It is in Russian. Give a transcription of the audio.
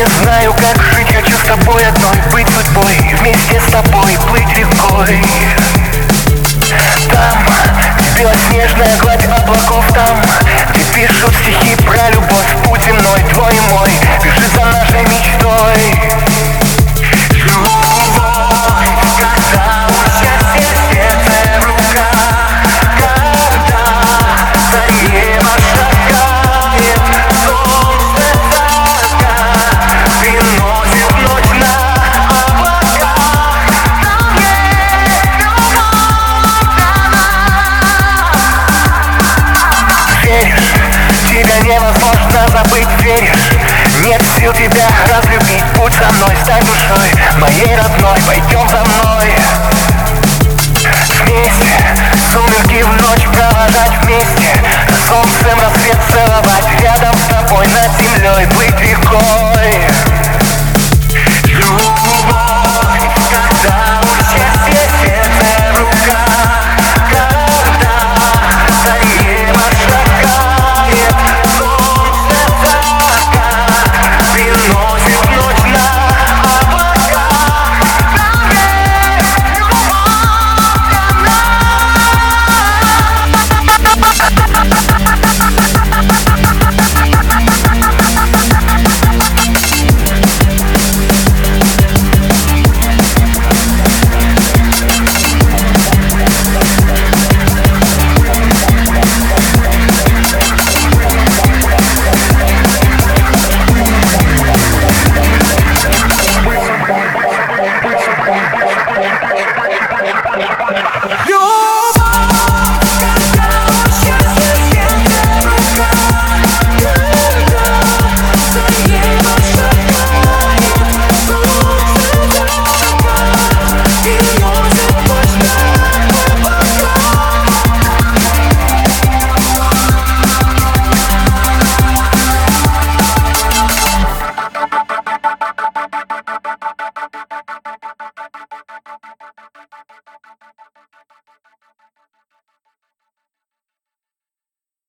не знаю, как жить Хочу с тобой одной быть судьбой Вместе с тобой плыть рекой. Там, где белоснежная гладь облаков Там, где пишут стихи про любовь невозможно забыть, веришь Нет сил тебя разлюбить. Будь со мной, стань душой Моей родной, пойдем за мной. Вместе, сумерки в ночь провожать вместе. Солнцем рассвет целовать